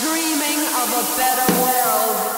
dreaming of a better world.